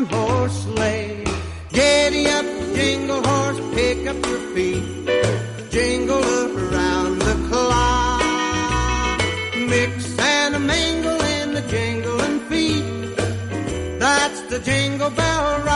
One horse sleigh. Giddy up, jingle horse, pick up your feet. Jingle around the clock. Mix and a mingle in the jingling feet. That's the jingle bell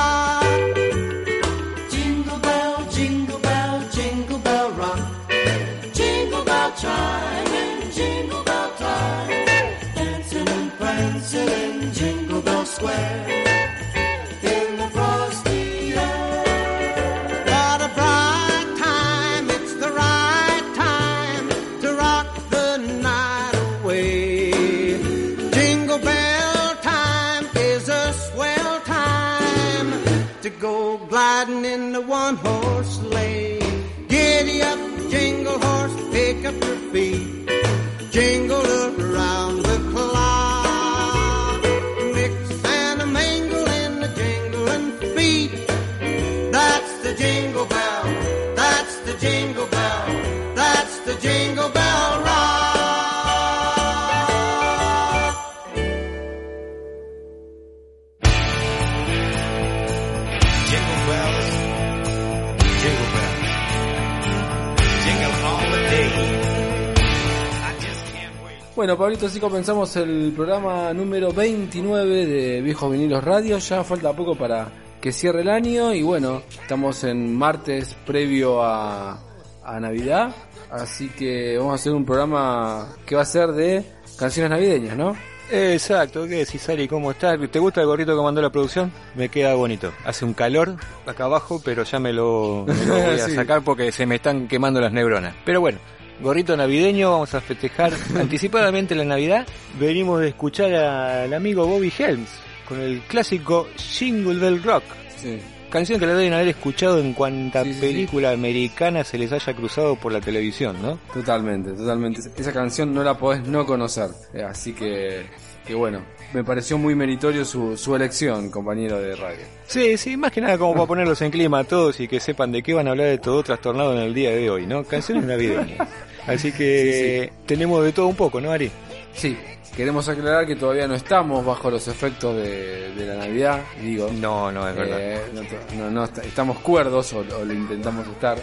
Bueno, Pablito, así comenzamos el programa número 29 de Viejos Vinilos Radio. Ya falta poco para que cierre el año y bueno, estamos en martes previo a, a Navidad. Así que vamos a hacer un programa que va a ser de canciones navideñas, ¿no? Exacto, ¿qué decís, Ari? ¿Cómo estás? ¿Te gusta el gorrito que mandó la producción? Me queda bonito. Hace un calor acá abajo, pero ya me lo, me lo voy a Sí. sacar porque se me están quemando las neuronas. Pero bueno, gorrito navideño, vamos a festejar anticipadamente la Navidad. Venimos de escuchar al amigo Bobby Helms con el clásico Jingle Bell Rock. Sí. Canción que la deben haber escuchado en cuanta Sí, sí, sí. película americana se les haya cruzado por la televisión, ¿no? Totalmente, totalmente. Esa canción no la podés no conocer. Eh, Así que, que bueno, me pareció muy meritorio su, su elección, compañero de radio. Sí, sí, más que nada como para ponerlos en clima a todos y que sepan de qué van a hablar de todo trastornado en el día de hoy, ¿no? Canciones navideñas. Así que tenemos de todo un poco, ¿no, Ari? Sí, queremos aclarar que todavía no estamos bajo los efectos de, de la Navidad, digo. No, no, es verdad. Eh, no, no, no est- estamos cuerdos o, o lo intentamos estar.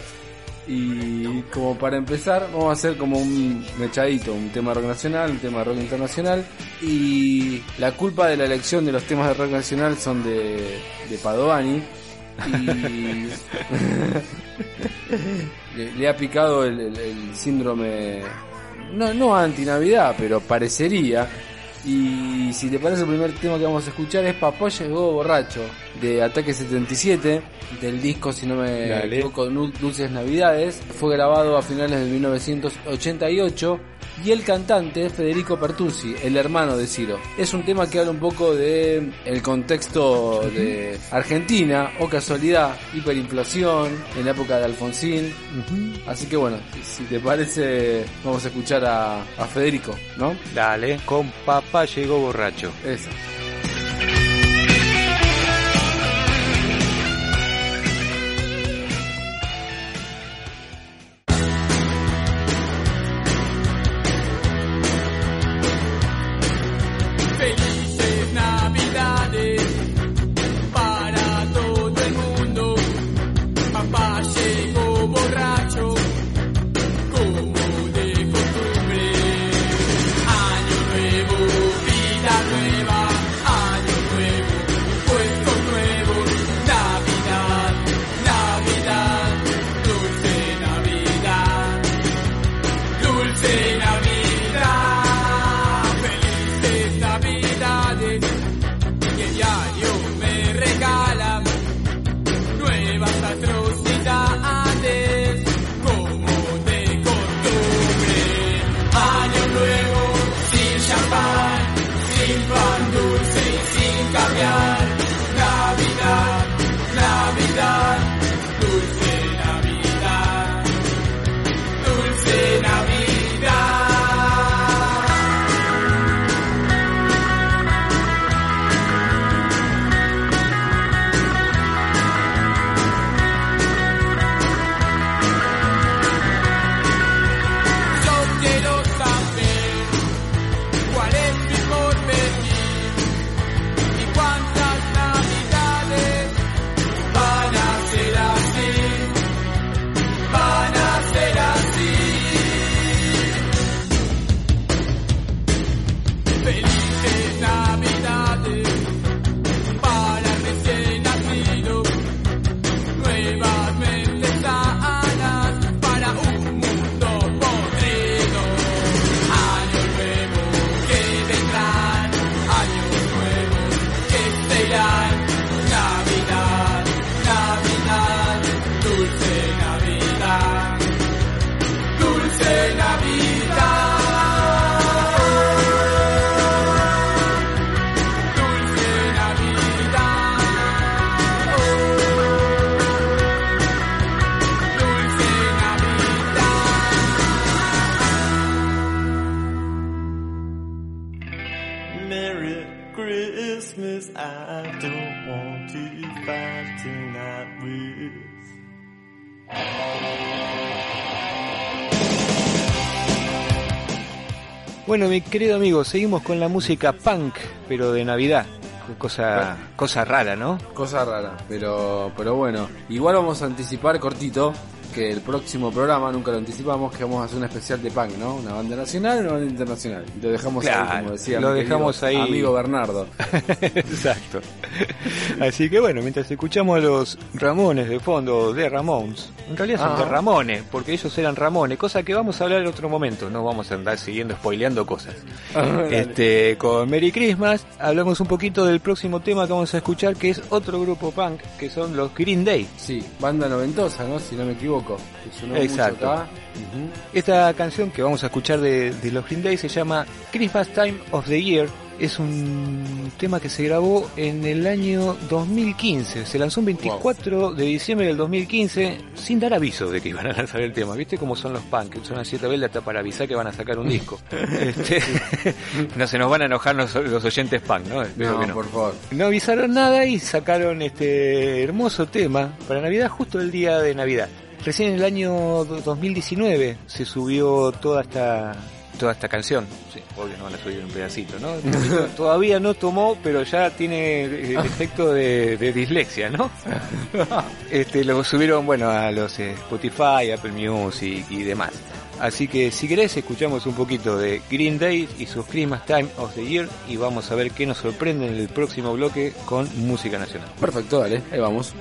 Y como para empezar, vamos a hacer como un mechadito, un tema rock nacional, un tema de rock internacional. Y la culpa de la elección de los temas de rock nacional son de, de Padovani. Y le, le ha picado el, el- el síndrome, no, no anti-Navidad, pero parecería Y si te parece, el primer tema que vamos a escuchar es Papá llegó borracho, de Ataque 77, del disco, si no me Dale. equivoco, Dulces Navidades. Fue grabado a finales de 1988 y el cantante es Federico Pertursi, el hermano de Ciro. Es un tema que habla un poco de el contexto de Argentina, o casualidad, hiperinflación, en la época de Alfonsín. Así que bueno, si te parece, vamos a escuchar a, a Federico, ¿no? Dale, con papá llegó borracho. Eso. Bueno, mi querido amigo, seguimos con la música punk, pero de Navidad. Cosa, cosa rara, ¿no? Cosa rara, pero, pero bueno. Igual vamos a anticipar cortito que el próximo programa, nunca lo anticipamos, que vamos a hacer un especial de punk, ¿no? Una banda nacional y una banda internacional. Y lo dejamos ahí, como decía lo dejamos ahí. amigo Bernardo. Exacto. Así que bueno, mientras escuchamos a los Ramones de fondo, de Ramones, en realidad son Ah. de Ramones, porque ellos eran Ramones, cosa que vamos a hablar en otro momento, no vamos a andar siguiendo spoileando cosas. Este, con Merry Christmas hablamos un poquito del próximo tema que vamos a escuchar, que es otro grupo punk, que son los Green Day. Sí, banda noventosa, ¿no? Si no me equivoco. Que sonó mucho Exacto. Esta canción que vamos a escuchar de, de los Green Day se llama Christmas Time of the Year. Es un tema que se grabó en el año 2015. Se lanzó un 24 de diciembre del 2015 sin dar aviso de que iban a lanzar el tema. ¿Viste cómo son los punk? Son a cierta vez hasta para avisar que van a sacar un disco. Este, no se nos van a enojar los, los oyentes punk, ¿no? Espero No, que no. por favor. No avisaron nada y sacaron este hermoso tema para Navidad justo el día de Navidad. Recién en el año do- 2019 se subió toda esta toda esta canción. Sí, obvio no van a subir un pedacito, ¿no? Todavía no tomó, pero ya tiene eh, efecto de, de dislexia, ¿no? Este lo subieron, bueno, a los eh, Spotify, Apple Music y demás. Así que si querés escuchamos un poquito de Green Day y sus Christmas Time of the Year y vamos a ver qué nos sorprende en el próximo bloque con música nacional. Perfecto, dale, ahí vamos.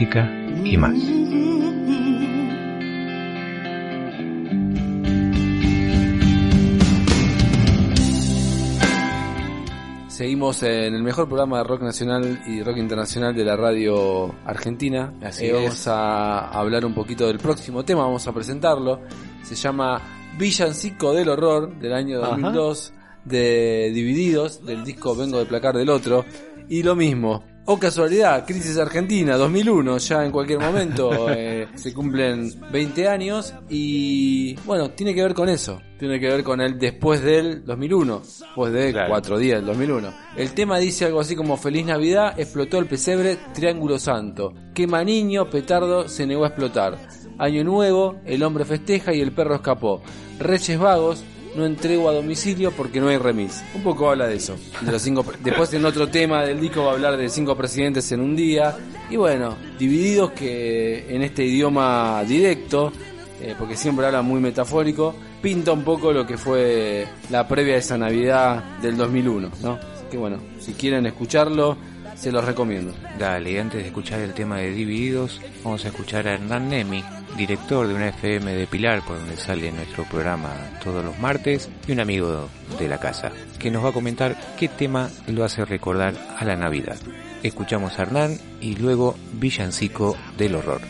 Música y más. Seguimos en el mejor programa de rock nacional y rock internacional de la radio argentina. Así Eh. Vamos a hablar un poquito del próximo tema, vamos a presentarlo. Se llama Villancico del Horror del año Ajá. 2002 de Divididos, del disco Vengo de Placar del Otro. Y lo mismo, o casualidad, Crisis Argentina 2001, ya en cualquier momento eh, se cumplen 20 años y bueno, tiene que ver con eso, tiene que ver con el después del 2001, después de Claro. cuatro días del 2001. El tema dice algo así como Feliz Navidad, explotó el pesebre, Triángulo Santo, quema niño, petardo se negó a explotar. Año Nuevo, el hombre festeja y el perro escapó. Reyes vagos, no entrego a domicilio porque no hay remis. Un poco habla de eso. Los cinco, después en otro tema del disco va a hablar de cinco presidentes en un día. Y bueno, divididos que en este idioma directo, eh, porque siempre habla muy metafórico, pinta un poco lo que fue la previa de esa Navidad del 2001, ¿no? Que bueno, si quieren escucharlo, se los recomiendo. Dale, y antes de escuchar el tema de Divididos, vamos a escuchar a Hernán Nemi, director de una FM de Pilar, por donde sale nuestro programa todos los martes, y un amigo de la casa, que nos va a comentar qué tema lo hace recordar a la Navidad. Escuchamos a Hernán y luego Villancico del Horror.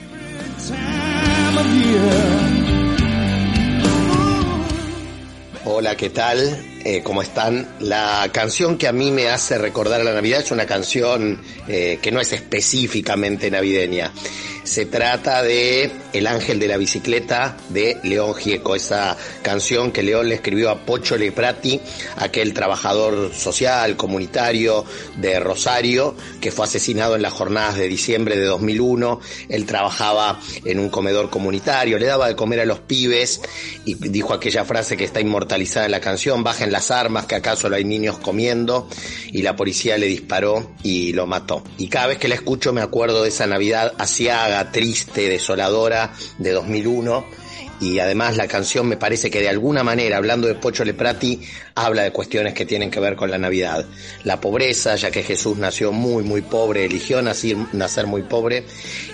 Hola, ¿qué tal? Eh, ¿Cómo están? La canción que a mí me hace recordar a la Navidad es una canción eh, que no es específicamente navideña. Se trata de El ángel de la bicicleta de León Gieco, esa canción que León le escribió a Pocho Leprati, aquel trabajador social, comunitario de Rosario, que fue asesinado en las jornadas de diciembre de 2001. Él trabajaba en un comedor comunitario, le daba de comer a los pibes y dijo aquella frase que está inmortalizada en la canción, bajen las armas, que acaso no hay niños comiendo, y la policía le disparó y lo mató. Y cada vez que la escucho me acuerdo de esa Navidad asiaga, triste, desoladora de 2001. Y además la canción me parece que de alguna manera, hablando de Pocho Leprati, habla de cuestiones que tienen que ver con la Navidad. La pobreza, ya que Jesús nació muy, muy pobre, eligió nacer, nacer muy pobre,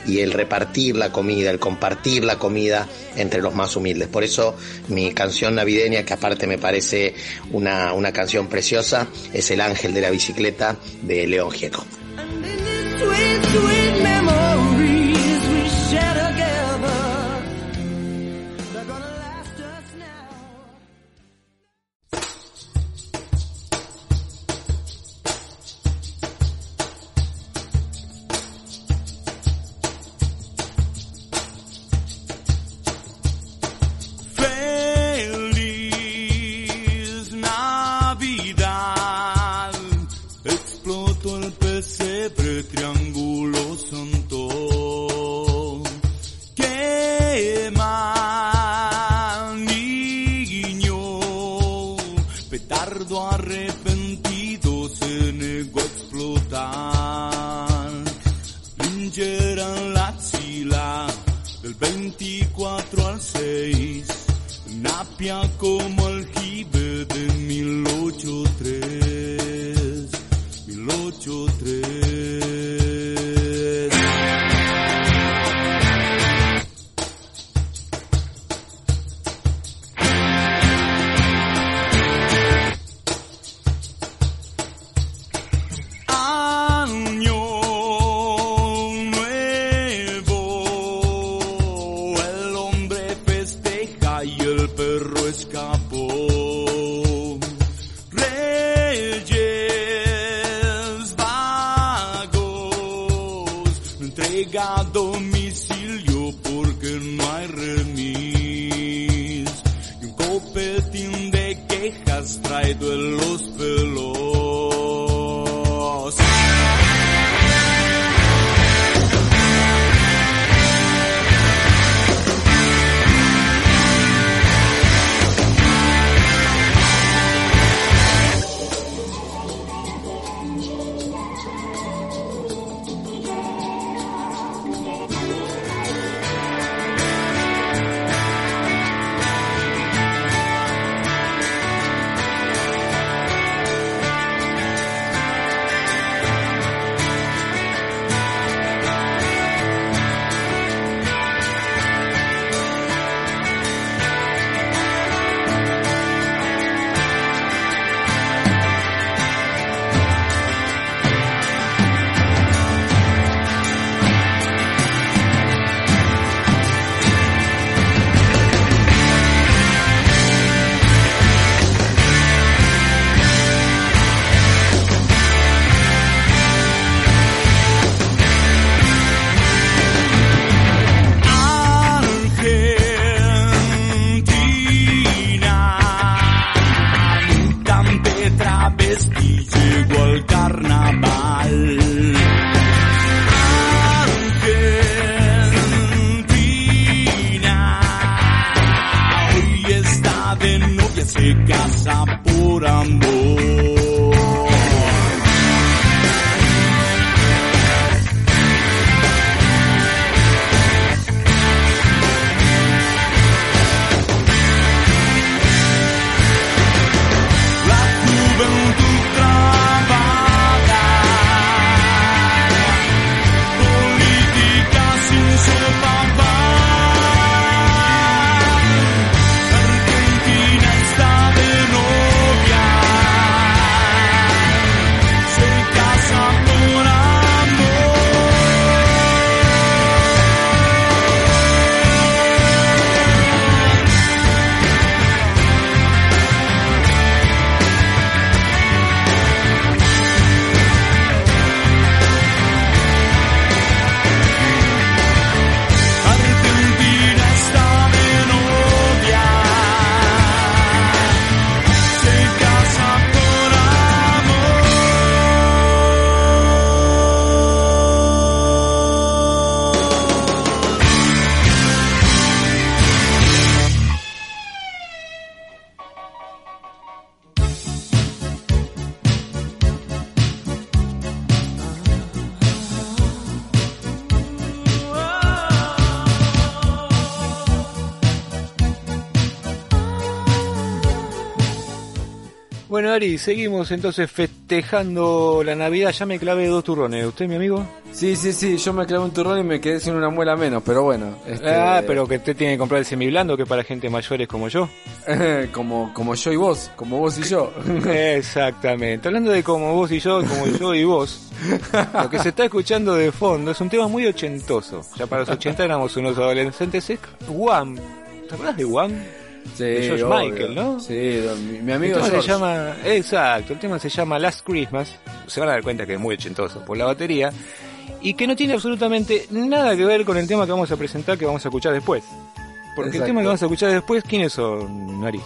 y el repartir la comida, el compartir la comida entre los más humildes. Por eso mi canción navideña, que aparte me parece una, una canción preciosa, es El Ángel de la Bicicleta de León Gieco. Perro Seguimos entonces festejando la Navidad. Ya me clavé dos turrones. ¿Usted, mi amigo? Sí, sí, sí, yo me clavé un turrón y me quedé sin una muela menos, pero bueno. este, Ah, pero que usted tiene que comprar el semiblando, que es para gente mayores como yo. como, como yo y vos, como vos y yo. Exactamente. Hablando de como vos y yo, como yo y vos, lo que se está escuchando de fondo es un tema muy ochentoso. Ya para los 80 éramos unos adolescentes. Es Wham. ¿Te acuerdas de Wham? Sí, De George obvio. Michael, ¿no? Sí, mi, mi El amigo tema se llama, exacto, el tema se llama Last Christmas. Se van a dar cuenta que es muy ochentoso por la batería. Y que no tiene absolutamente nada que ver con el tema que vamos a presentar, que vamos a escuchar después. Porque el tema que vamos a escuchar después, ¿quiénes son, Ari?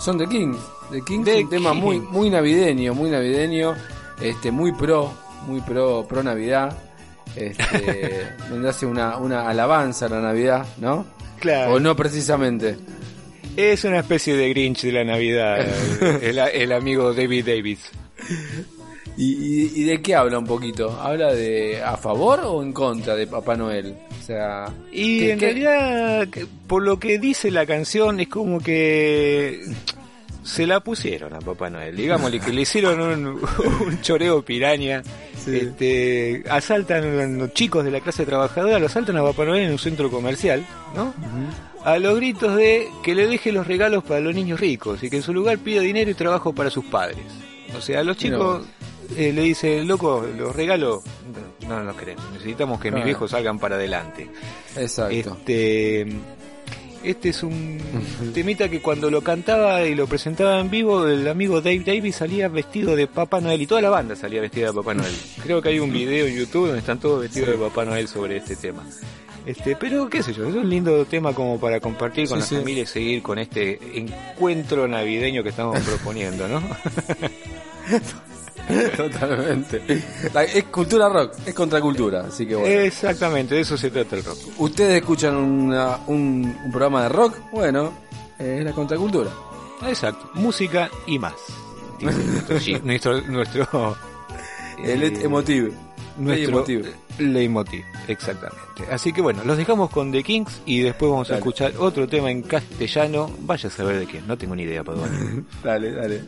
Son The Kings. The Kings es un tema muy, muy navideño, muy navideño, este, muy pro, muy pro, pro Navidad. Este, donde hace una, una alabanza a la Navidad, ¿no? Claro. O no precisamente. Es una especie de Grinch de la Navidad, el, el amigo David Davis. ¿Y, y, y de qué habla un poquito? ¿Habla de a favor o en contra de Papá Noel? O sea, Y ¿qué- en realidad, por lo que dice la canción, es como que se la pusieron a Papá Noel. Digámosle que le hicieron un, un choreo piraña. Sí. Este, asaltan a los chicos de la clase trabajadora, lo asaltan a Papá Noel en un centro comercial, ¿no? A los gritos de que le deje los regalos para los niños ricos y que en su lugar pida dinero y trabajo para sus padres. O sea, a los chicos eh, le dice, loco, los regalos no no los queremos, necesitamos que mis viejos salgan para adelante. Exacto. Este, este es un temita que cuando lo cantaba y lo presentaba en vivo, el amigo Dave Davis salía vestido de Papá Noel y toda la banda salía vestida de Papá Noel. Creo que hay un video en YouTube donde están todos vestidos de Papá Noel sobre este tema. Este, pero qué sé yo, es un lindo tema como para compartir con Sí, la sí. familia y seguir con este encuentro navideño que estamos proponiendo, ¿no? Totalmente. La- Es cultura rock, es contracultura, así que bueno. Exactamente, de eso se trata el rock. Ustedes escuchan una- un, un programa de rock, bueno, eh, es la contracultura. Exacto, música y más. Nuestro, nuestro, nuestro El eh, emotive. nuestro Leitmotiv. Leitmotiv, exactamente. Así que bueno, los dejamos con The Kings y después vamos a escuchar otro tema en castellano. Vaya a saber de quién, no tengo ni idea, perdón. Dale, dale.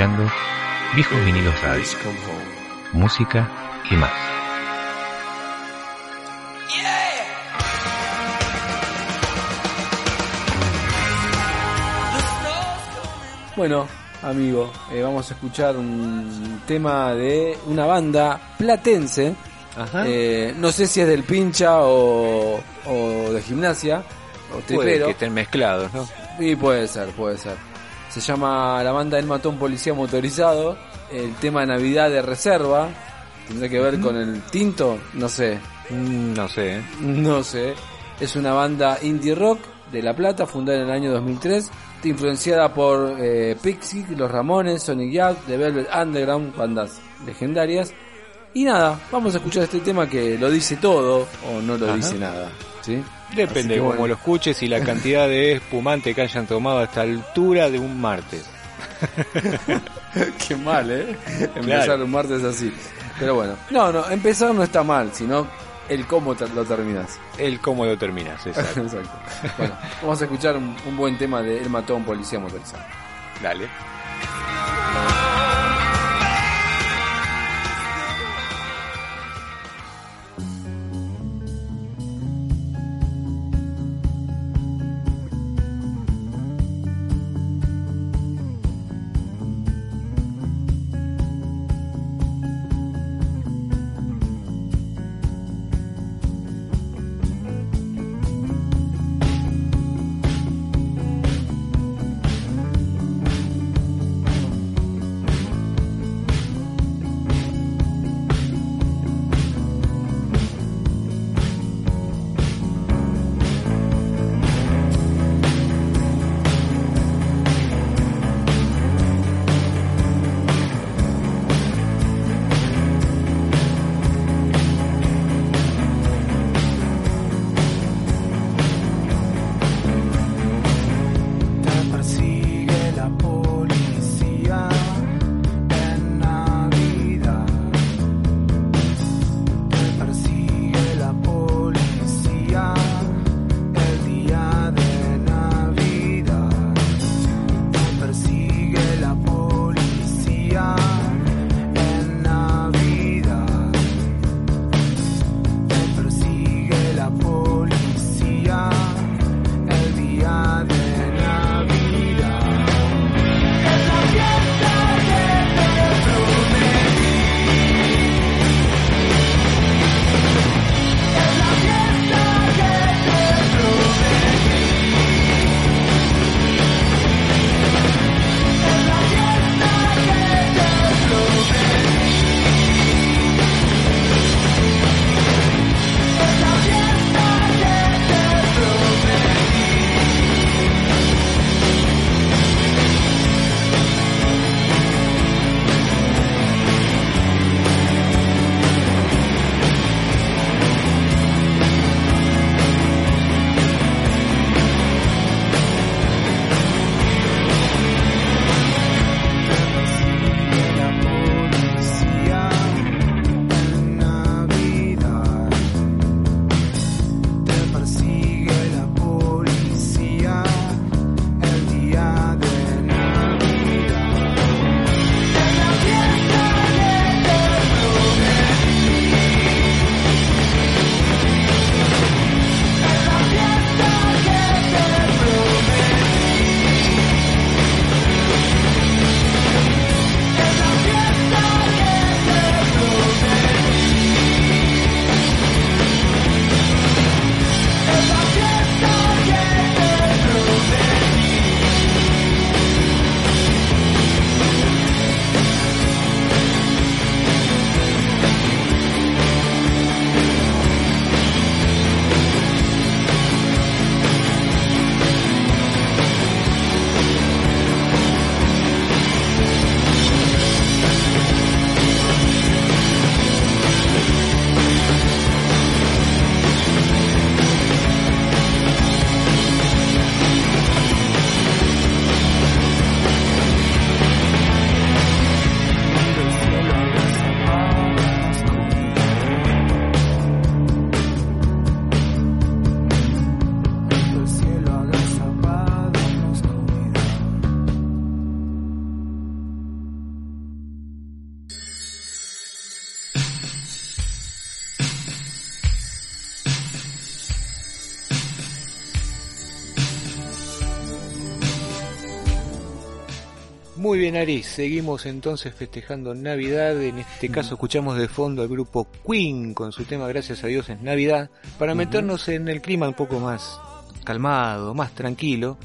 Escuchando Viejos Vinilos Radio, música y más. Bueno, amigo, eh, vamos a escuchar un tema de una banda platense. Ajá. Eh, no sé si es del pincha o, o de gimnasia o Puede que estén mezclados, ¿no? Y puede ser, puede ser. Se llama la banda El Matón Policía Motorizado. El tema de Navidad de Reserva. ¿Tendrá que ver con el tinto? No sé. Mm, No sé, ¿eh? No sé. Es una banda indie rock de La Plata, fundada en el año 2003. Influenciada por eh, Pixie, Los Ramones, Sonic Youth, The Velvet Underground, bandas legendarias. Y nada, vamos a escuchar este tema que lo dice todo o no lo Ajá. dice nada. ¿sí? Depende de cómo bueno. lo escuches y la cantidad de espumante que hayan tomado a esta altura de un martes. Qué mal, ¿eh? Empezar un martes así. Pero bueno, no, no, empezar no está mal, sino el cómo lo terminas. El cómo lo terminas, exacto. Exacto. Bueno, vamos a escuchar un, un buen tema de El Matón Policía Motorizado. Dale. Muy bien, Ari, seguimos entonces festejando Navidad. En este caso escuchamos de fondo al grupo Queen con su tema Gracias a Dios es Navidad, para meternos en el clima un poco más calmado, más tranquilo,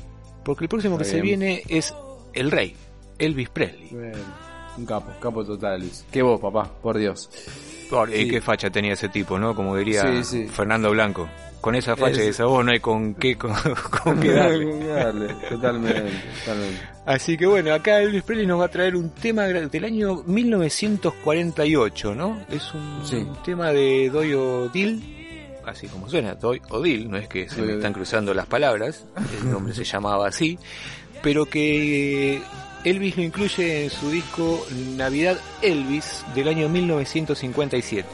porque el próximo que se viene es El Rey, Elvis Presley. Un capo, capo total, Luis. Qué vos, papá, por Dios. Por- Sí. Y qué facha tenía ese tipo, ¿no? Como diría Sí, sí. Fernando Blanco. Con esa facha Es- y esa voz no hay con qué, con, con qué darle. Totalmente, totalmente. Así que bueno, acá Elvis Presley nos va a traer un tema del año 1948, ¿no? Es un Sí. tema de Doy Odil, así como suena, Doy Odil, no es que se me están cruzando las palabras, el nombre se llamaba así, pero que Elvis lo incluye en su disco Navidad Elvis del año 1957.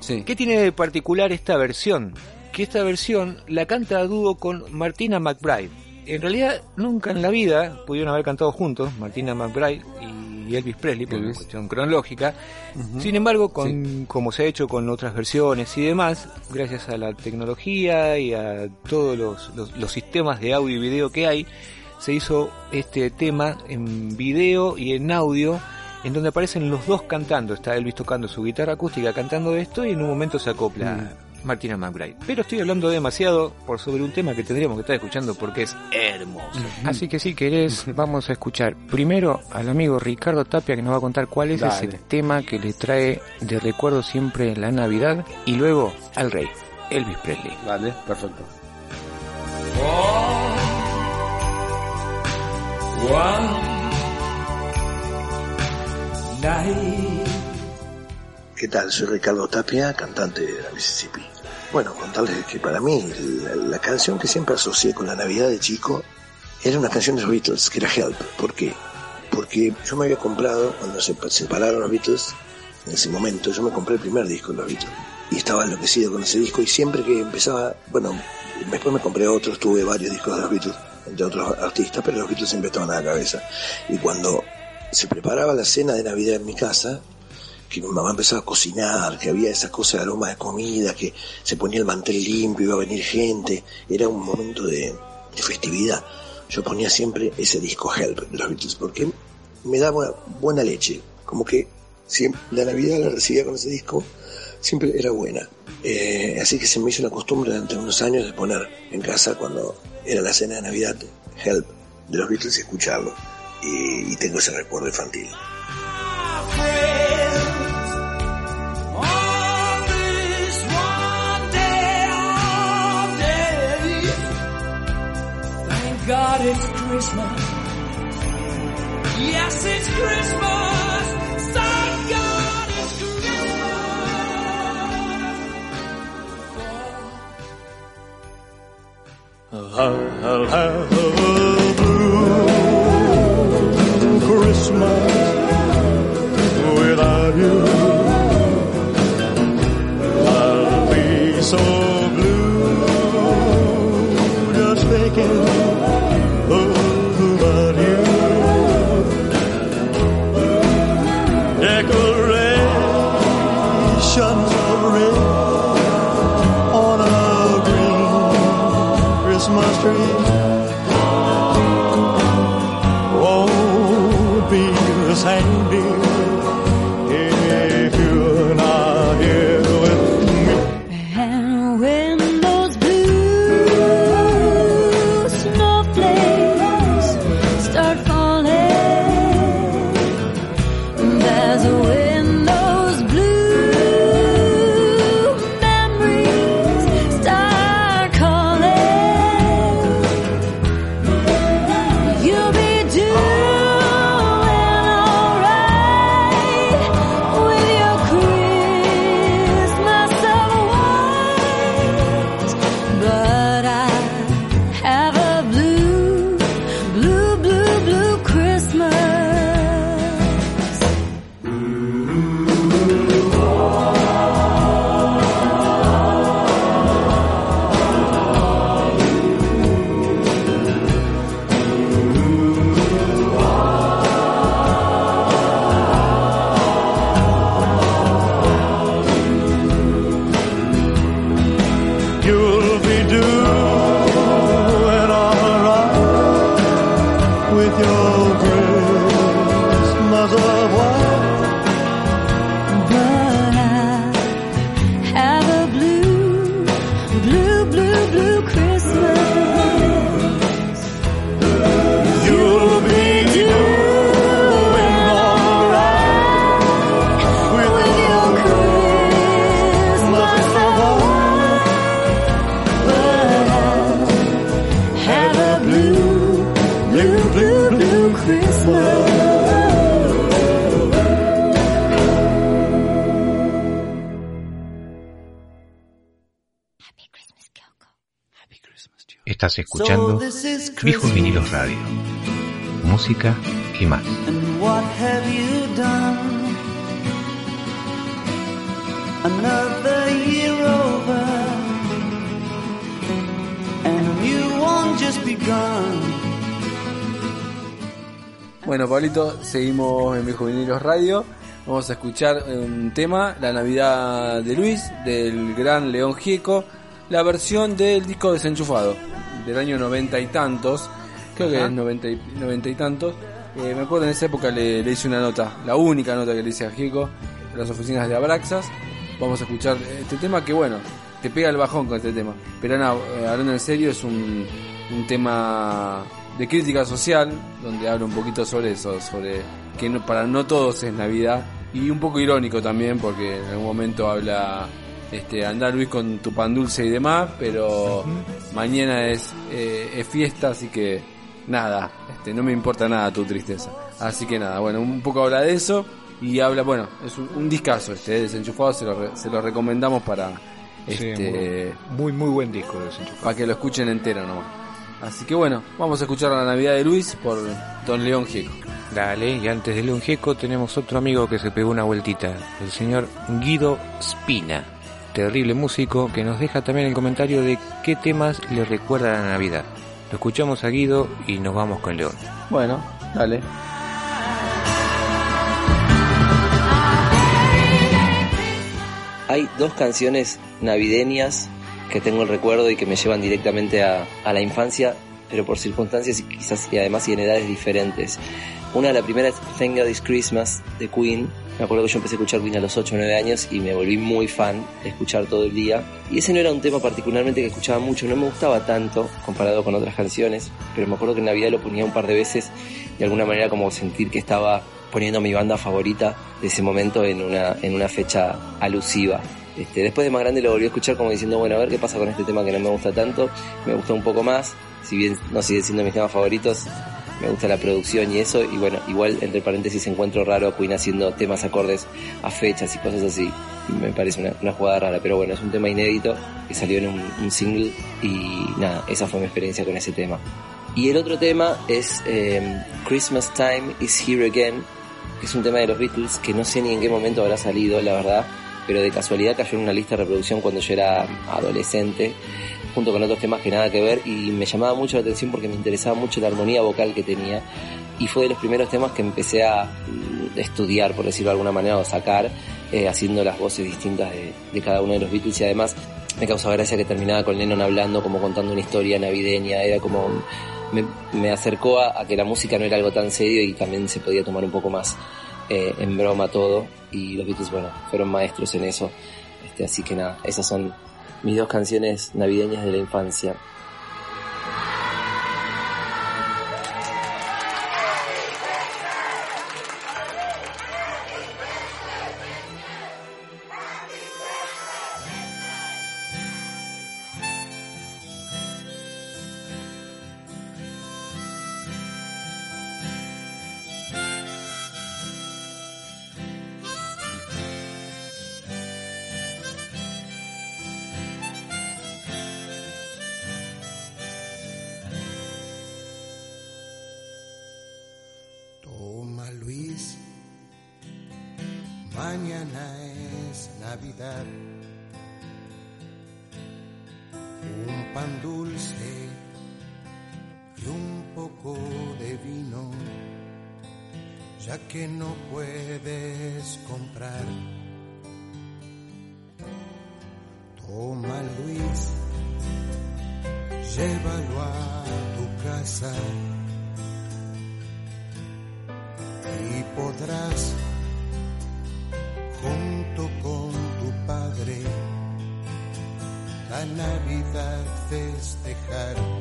Sí. ¿Qué tiene de particular esta versión? Que esta versión la canta a dúo con Martina McBride. En realidad, nunca en la vida pudieron haber cantado juntos, Martina McBride y Elvis Presley, por una cuestión cronológica. Sin embargo, con, como se ha hecho con otras versiones y demás, gracias a la tecnología y a todos los, los- los sistemas de audio y video que hay, se hizo este tema en video y en audio, en donde aparecen los dos cantando. Está Elvis tocando su guitarra acústica cantando esto y en un momento se acopla Martina McBride. Pero estoy hablando demasiado por sobre un tema que tendríamos que estar escuchando porque es hermoso. Así que si querés, vamos a escuchar primero al amigo Ricardo Tapia que nos va a contar cuál es Dale. ese tema que le trae de recuerdo siempre la Navidad y luego al rey, Elvis Presley. Dale, perfecto. ¿Qué tal? Soy Ricardo Tapia, cantante de la Mississippi. Bueno, contarles que para mí la, canción que siempre asocié con la Navidad de chico era una canción de los Beatles, que era Help. ¿Por qué? Porque yo me había comprado, cuando se separaron los Beatles, en ese momento, yo me compré el primer disco de los Beatles. Y estaba enloquecido con ese disco y siempre que empezaba, bueno, después me compré otros, tuve varios discos de los Beatles, entre otros artistas, pero los Beatles siempre estaban a la cabeza. Y cuando se preparaba la cena de Navidad en mi casa, que mi mamá empezaba a cocinar, que había esas cosas de aroma de comida, que se ponía el mantel limpio, iba a venir gente, era un momento de, de festividad. Yo ponía siempre ese disco Help de los Beatles, porque me daba buena leche, como que siempre, la Navidad la recibía con ese disco, siempre era buena. Eh, así que se me hizo una costumbre durante unos años de poner en casa cuando era la cena de Navidad Help de los Beatles y escucharlo. Y, y tengo ese recuerdo infantil. It's Christmas. Yes, it's Christmas. Thank God it's Christmas. I'll have a blue Christmas without you. I'll be so blue just thinking Estás escuchando Viejos Vinilos Radio. Música y más. And what have you done? Another year over, and a new one just begun. Bueno, Pablito, seguimos en Viejo Vinilos Radio. Vamos a escuchar un tema, La Navidad de Luis, del gran León Gieco, la versión del disco desenchufado, del año noventa y tantos, creo que es noventa y, noventa y tantos. Eh, me acuerdo en esa época le, le hice una nota, la única nota que le hice a Gieco, en las oficinas de Abraxas. Vamos a escuchar este tema que, bueno, te pega el bajón con este tema. Pero no, eh, hablando en serio, es un, un tema de crítica social, donde habla un poquito sobre eso, sobre que no- para no todos es Navidad, y un poco irónico también, porque en algún momento habla, este, anda Luis con tu pan dulce y demás, pero mañana es, eh, es fiesta, así que nada, este, no me importa nada tu tristeza. Así que nada, bueno, un poco habla de eso, y habla, bueno, es un, un discazo este, eh, desenchufado, se lo, re- se lo recomendamos para, Sí, este, muy, muy buen disco de Desenchufado. para que lo escuchen entero nomás. Así que bueno, vamos a escuchar la Navidad de Luis por Don León Gieco. Dale, y antes de León Gieco tenemos otro amigo que se pegó una vueltita, el señor Guido Spina, terrible músico que nos deja también el comentario de qué temas le recuerda a la Navidad. Lo escuchamos a Guido y nos vamos con León. Bueno, dale. Hay dos canciones navideñas que tengo el recuerdo y que me llevan directamente a, a la infancia, pero por circunstancias y quizás y además y en edades diferentes. Una, la primera es Thank God It's Christmas de Queen. Me acuerdo que yo empecé a escuchar Queen a los 8 o 9 años y me volví muy fan de escuchar todo el día. Y ese no era un tema particularmente que escuchaba mucho, no me gustaba tanto comparado con otras canciones, pero me acuerdo que en Navidad lo ponía un par de veces de alguna manera como sentir que estaba poniendo mi banda favorita de ese momento en una, en una fecha alusiva. Este, después de más grande lo volví a escuchar como diciendo, bueno, a ver qué pasa con este tema que no me gusta tanto, me gusta un poco más, si bien no sigue siendo mis temas favoritos, me gusta la producción y eso, y bueno, igual entre paréntesis encuentro raro a Queen haciendo temas acordes a fechas y cosas así, me parece una, una jugada rara, pero bueno, es un tema inédito que salió en un, un single y nada, esa fue mi experiencia con ese tema. Y el otro tema es eh, Christmas Time is Here Again, que es un tema de los Beatles que no sé ni en qué momento habrá salido, la verdad, pero de casualidad cayó en una lista de reproducción cuando yo era adolescente, junto con otros temas que nada que ver, y me llamaba mucho la atención porque me interesaba mucho la armonía vocal que tenía, y fue de los primeros temas que empecé a mm, estudiar, por decirlo de alguna manera, o sacar, eh, haciendo las voces distintas de, de cada uno de los Beatles, y además me causaba gracia que terminaba con Lennon hablando, como contando una historia navideña, era como... Me, me acercó a, que la música no era algo tan serio y también se podía tomar un poco más eh, en broma todo y los Beatles bueno fueron maestros en eso este, así que nada esas son mis dos canciones navideñas de la infancia que no puedes comprar. Toma Luis, llévalo a tu casa y podrás junto con tu padre la Navidad festejar.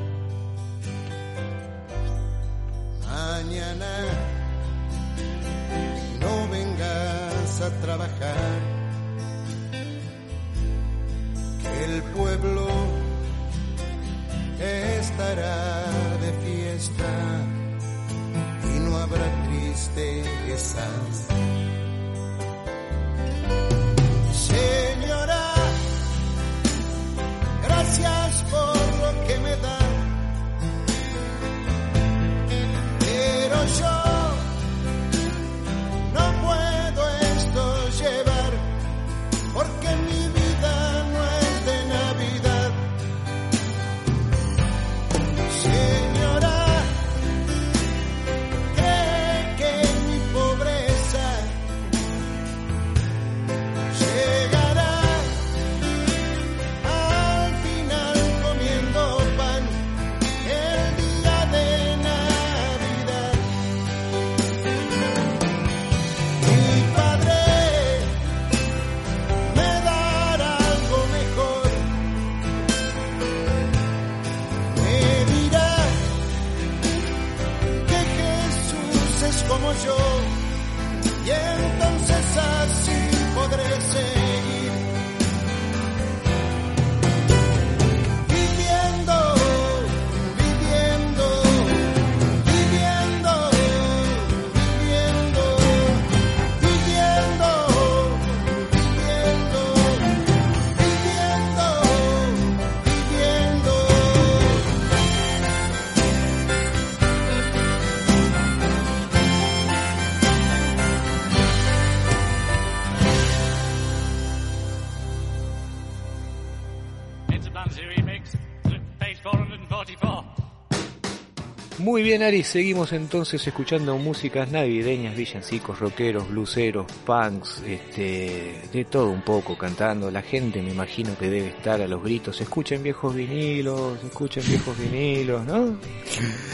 Muy bien, Ari, seguimos entonces escuchando músicas navideñas, villancicos, rockeros, bluseros, punks, este, de todo un poco cantando. La gente me imagino que debe estar a los gritos. Escuchen viejos vinilos, escuchen viejos vinilos, ¿no?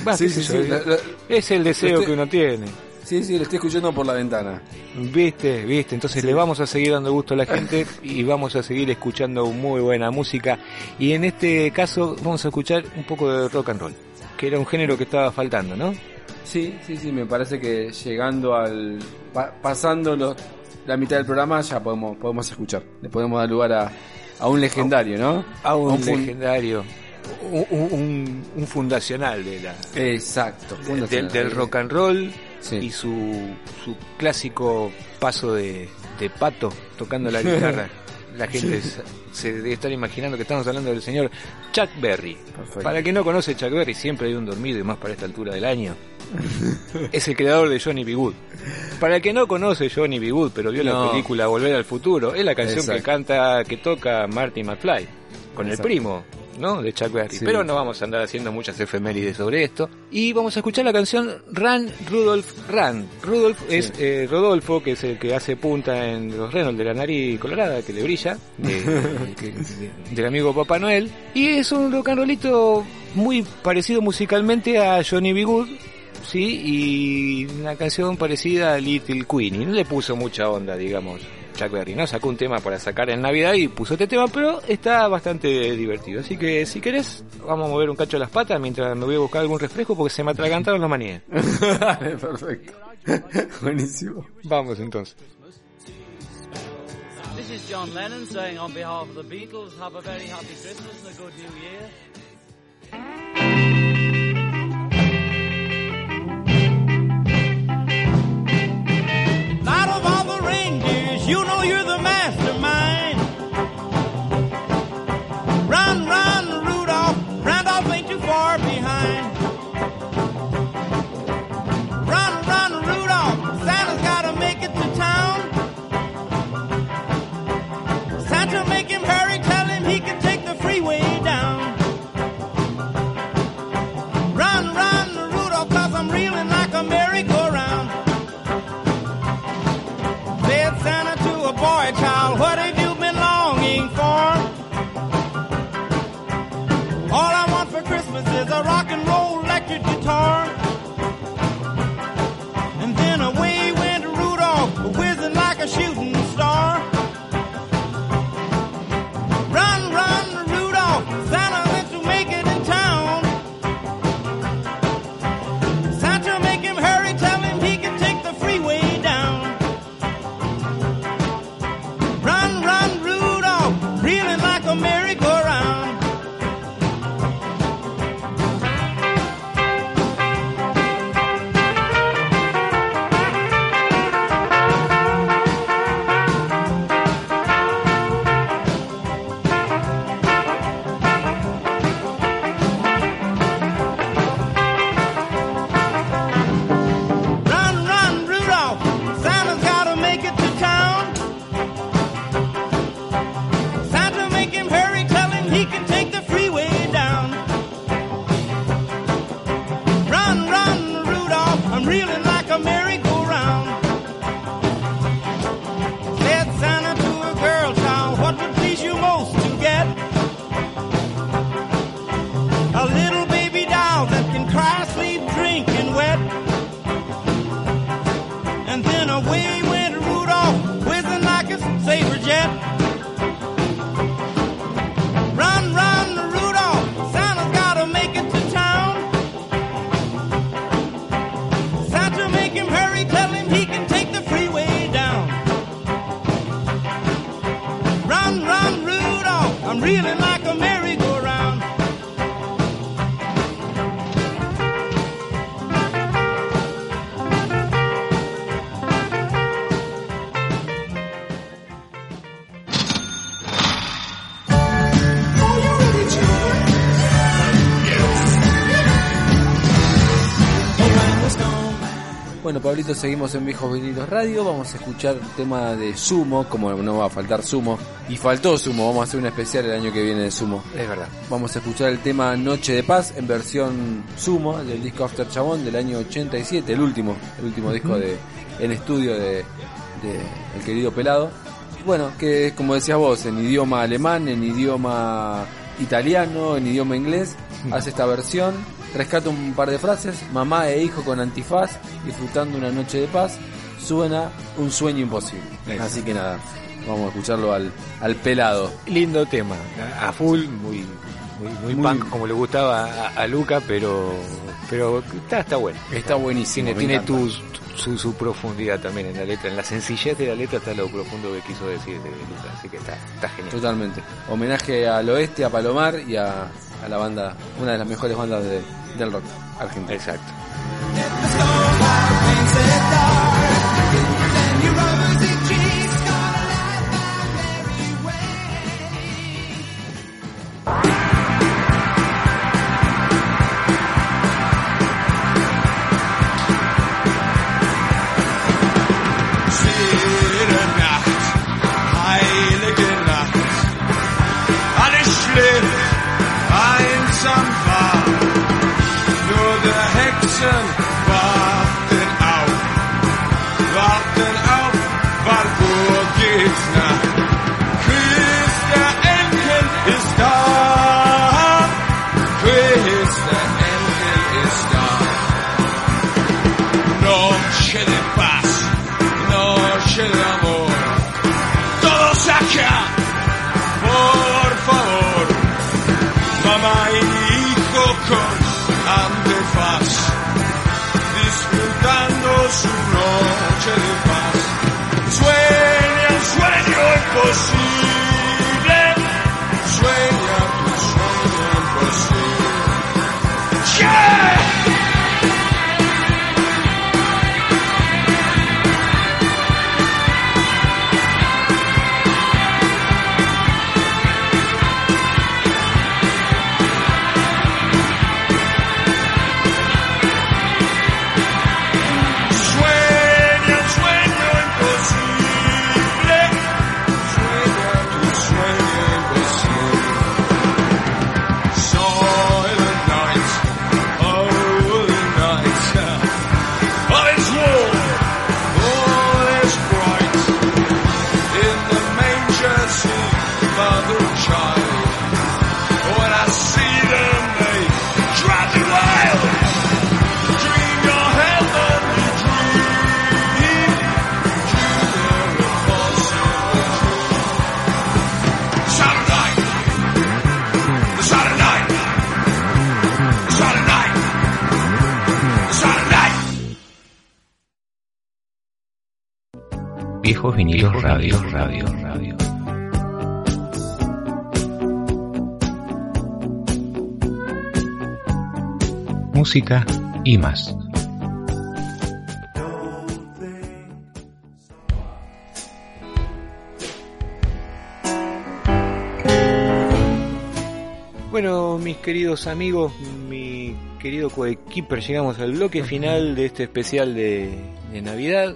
Va, Sí, sí, sí, yo, la- la- es el deseo Usted- que uno tiene. Sí, sí, lo estoy escuchando por la ventana. Viste, viste, entonces le vamos a seguir dando gusto a la gente y vamos a seguir escuchando muy buena música y en este caso vamos a escuchar un poco de rock and roll, que era un género que estaba faltando, ¿no? Sí, sí, sí, me parece que llegando al... pa- pasando los- la mitad del programa ya podemos, podemos escuchar. Le podemos dar lugar a, a un legendario, ¿no? A un, legendario, un, un- un- un fundacional de la, Exacto. del, fundacional. del rock and roll Sí. y su, su clásico paso de, de pato tocando la guitarra. La gente se, se debe estar imaginando que estamos hablando del señor Chuck Berry. Perfecto. Para que no conoce Chuck Berry, siempre hay un dormido y más para esta altura del año. es el creador de Johnny B. Good. Para el que no conoce Johnny B. Good, pero vio No. la película Volver al Futuro, es la canción Exacto. que canta, que toca Marty McFly, con el primo, ¿no? De Chuck Berry. Sí. Pero no vamos a andar haciendo muchas efemérides sobre esto. Y vamos a escuchar la canción Run, Rudolph, Run. Rudolph es eh, Rodolfo, que es el que hace punta en los Reynolds de la nariz colorada, que le brilla, de- que- de- del amigo Papá Noel. Y es un rock and rollito muy parecido musicalmente a Johnny B. Good, sí, y una canción parecida a Little Queenie. No le puso mucha onda, digamos. Chuck Berry, ¿no? Sacó un tema para sacar en Navidad y puso este tema, pero está bastante divertido. Así que si querés, vamos a mover un cacho las patas mientras me voy a buscar algún refresco porque se me atragantaron los maníes. Perfecto. Buenísimo. Vamos entonces. This is John Lennon saying on behalf of the Beatles, have a very happy Christmas and a good new year. Of all the you know you're the mastermind. Run, run, And then away Pablito, seguimos en Viejos Vinilos Radio. Vamos a escuchar el tema de Sumo, como no va a faltar Sumo. Y faltó Sumo, vamos a hacer un especial el año que viene de Sumo. Es verdad. Vamos a escuchar el tema Noche de Paz en versión Sumo del disco After Chabón del año 87, el último, el último disco de en estudio de, de el querido Pelado. Bueno, que es como decías vos, en idioma alemán, en idioma italiano, en idioma inglés, hace esta versión, rescata un par de frases, mamá e hijo con antifaz, disfrutando una noche de paz, suena un sueño imposible. Eso. Así que nada, vamos a escucharlo al, al pelado. Lindo tema, a full, muy, muy, muy, Muy- punk como le gustaba a, a Luca, pero pero está, está bueno. Está buenísimo. Tiene, tu, su, su profundidad también en la letra, en la sencillez de la letra está lo profundo que quiso decir de Luca, así que está, está genial. Totalmente. Homenaje al oeste, a Palomar y a, a la banda, una de las mejores bandas de- del rock argentino. Exacto. Noche de paz. Sueña sueño imposible, vinilos radio, radio, radio. Música y más. Bueno, mis queridos amigos, mi querido coequiper, llegamos al bloque final de este especial de, de Navidad.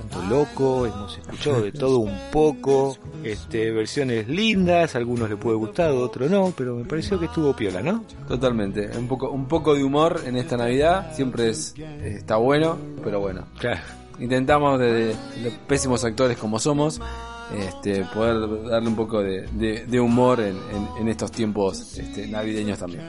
Tanto loco, hemos escuchado de todo un poco, este, versiones lindas, a algunos les puede gustar, a otros no, pero me pareció que estuvo piola, ¿no? Totalmente. Un poco, un poco de humor en esta Navidad siempre es, está bueno, pero bueno. Claro. Intentamos desde los pésimos actores como somos, este, poder darle un poco de, de- de humor en, en- en estos tiempos este, navideños también.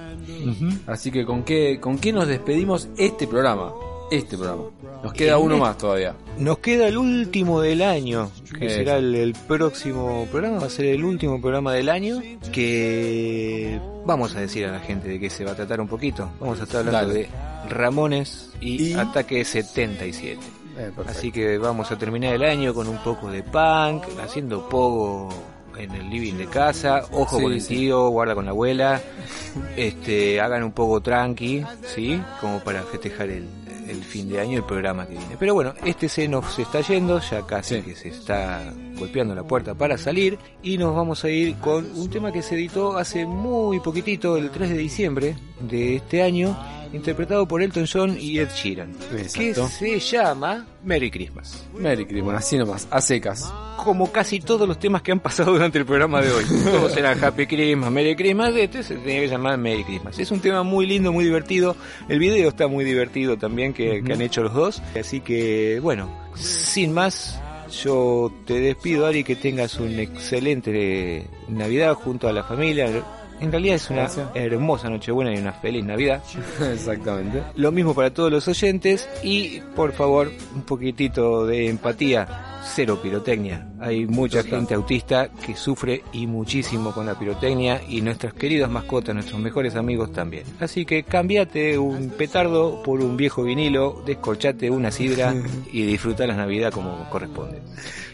Así que con qué, con qué nos despedimos este programa, este programa. Nos queda En uno este- más todavía. Nos queda el último del año, que será el, el próximo programa, va a ser el último programa del año, que vamos a decir a la gente de qué se va a tratar un poquito. Vamos a estar hablando Dale. de Ramones y, Y- Ataque 77. Eh. Así que vamos a terminar el año con un poco de punk, haciendo pogo en el living de casa, ojo Sí, con el sí. tío, guarda con la abuela, este, hagan un poco tranqui, ¿sí? Como para festejar el, el fin de año, el programa que viene. Pero bueno, este se nos está yendo, ya casi Sí. que se está golpeando la puerta para salir, y nos vamos a ir con un tema que se editó hace muy poquitito, el 3 de diciembre de este año, interpretado por Elton John y Ed Sheeran, que Exacto. se llama Merry Christmas. Merry Christmas, así nomás, a secas. Como casi todos los temas que han pasado durante el programa de hoy. Todos eran Happy Christmas, Merry Christmas, este se tenía que llamar Merry Christmas. Es un tema muy lindo, muy divertido. El video está muy divertido también que, que han hecho los dos. Así que, bueno, sin más, yo te despido, Ari, que tengas un excelente Navidad junto a la familia. En realidad es una Gracias. hermosa Nochebuena y una feliz Navidad. Exactamente. Lo mismo para todos los oyentes y por favor un poquitito de empatía, cero pirotecnia. Hay mucha gente autista que sufre y muchísimo con la pirotecnia y nuestras queridas mascotas, nuestros mejores amigos también. Así que cambiate un petardo por un viejo vinilo, descorchate una sidra y disfruta la Navidad como corresponde.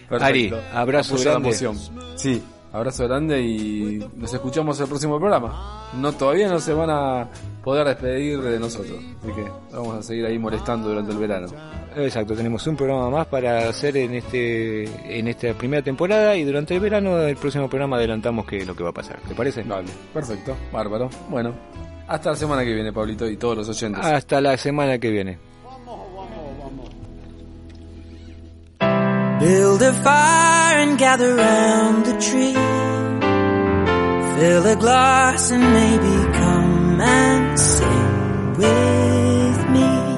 Perfecto. Ari, abrazo grande. emoción. Sí, abrazo grande y nos escuchamos el próximo programa. No, todavía no se van a poder despedir de nosotros, así que vamos a seguir ahí molestando durante el verano. Exacto, tenemos un programa más para hacer en este en esta primera temporada y durante el verano el próximo programa adelantamos que lo que va a pasar. ¿Te parece? Vale, perfecto, bárbaro. Bueno, hasta la semana que viene, Pablito, y todos los oyentes. Hasta la semana que viene. Build a fire and gather round the tree. Fill a glass and maybe come and sing with me.